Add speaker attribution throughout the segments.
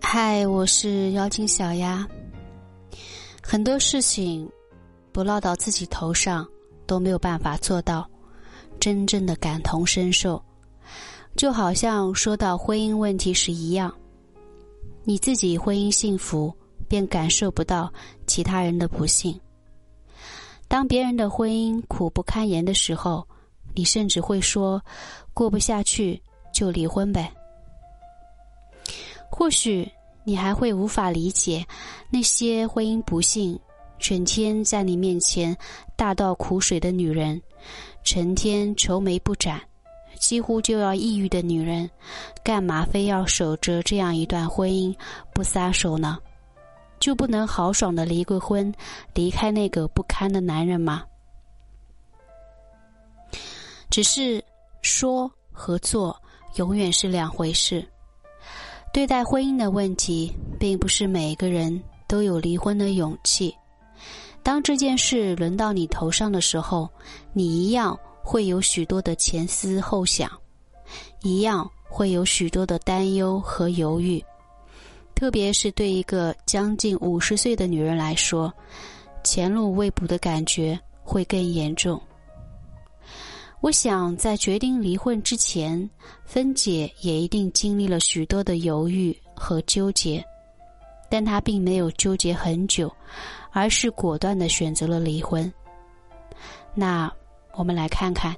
Speaker 1: 嗨，我是妖精小丫。很多事情不落到自己头上都没有办法做到真正的感同身受，就好像说到婚姻问题时一样，你自己婚姻幸福，便感受不到其他人的不幸。当别人的婚姻苦不堪言的时候，你甚至会说：“过不下去就离婚呗。”或许你还会无法理解那些婚姻不幸、整天在你面前大倒苦水的女人，成天愁眉不展、几乎就要抑郁的女人，干嘛非要守着这样一段婚姻不撒手呢？就不能豪爽的离个婚，离开那个不堪的男人吗？只是说和做永远是两回事。对待婚姻的问题，并不是每个人都有离婚的勇气。当这件事轮到你头上的时候，你一样会有许多的前思后想，一样会有许多的担忧和犹豫。特别是对一个将近五十岁的女人来说，前路未卜的感觉会更严重。我想，在决定离婚之前，芬姐也一定经历了许多的犹豫和纠结，但她并没有纠结很久，而是果断的选择了离婚。那我们来看看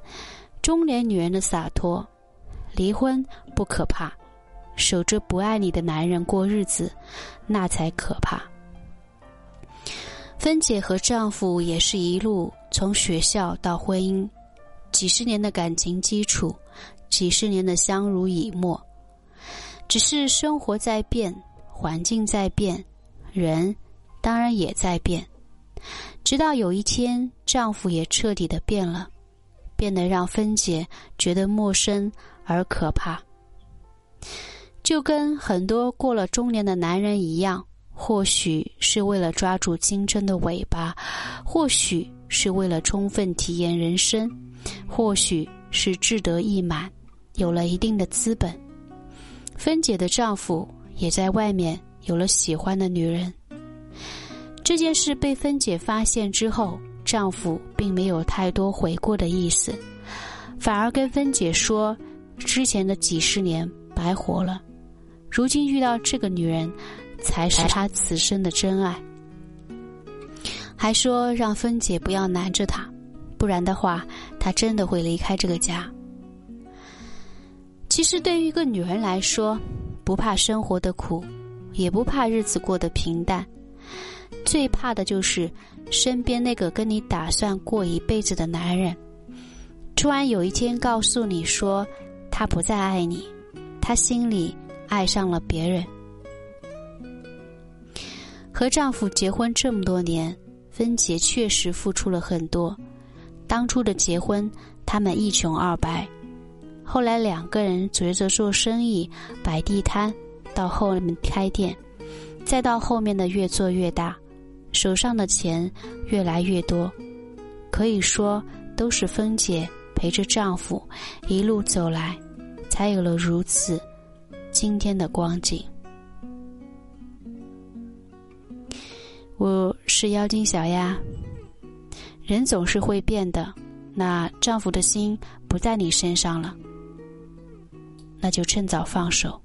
Speaker 1: 中年女人的洒脱，离婚不可怕。守着不爱你的男人过日子，那才可怕。芬姐和丈夫也是一路从学校到婚姻，几十年的感情基础，几十年的相濡以沫。只是生活在变，环境在变，人当然也在变。直到有一天，丈夫也彻底的变了，变得让芬姐觉得陌生而可怕。就跟很多过了中年的男人一样，或许是为了抓住青春的尾巴，或许是为了充分体验人生，或许是志得意满，有了一定的资本。芬姐的丈夫也在外面有了喜欢的女人。这件事被芬姐发现之后，丈夫并没有太多悔过的意思，反而跟芬姐说：“之前的几十年白活了。”如今遇到这个女人，才是他此生的真爱。还说让芬姐不要难着他，不然的话，他真的会离开这个家。其实对于一个女人来说，不怕生活的苦，也不怕日子过得平淡，最怕的就是身边那个跟你打算过一辈子的男人，突然有一天告诉你说他不再爱你，他心里。爱上了别人，和丈夫结婚这么多年，芬姐确实付出了很多。当初的结婚，他们一穷二白；后来两个人随着做生意，摆地摊，到后面开店，再到后面的越做越大，手上的钱越来越多。可以说，都是芬姐陪着丈夫一路走来，才有了如此。今天的光景，我是妖精小丫。人总是会变的，那丈夫的心不在你身上了，那就趁早放手。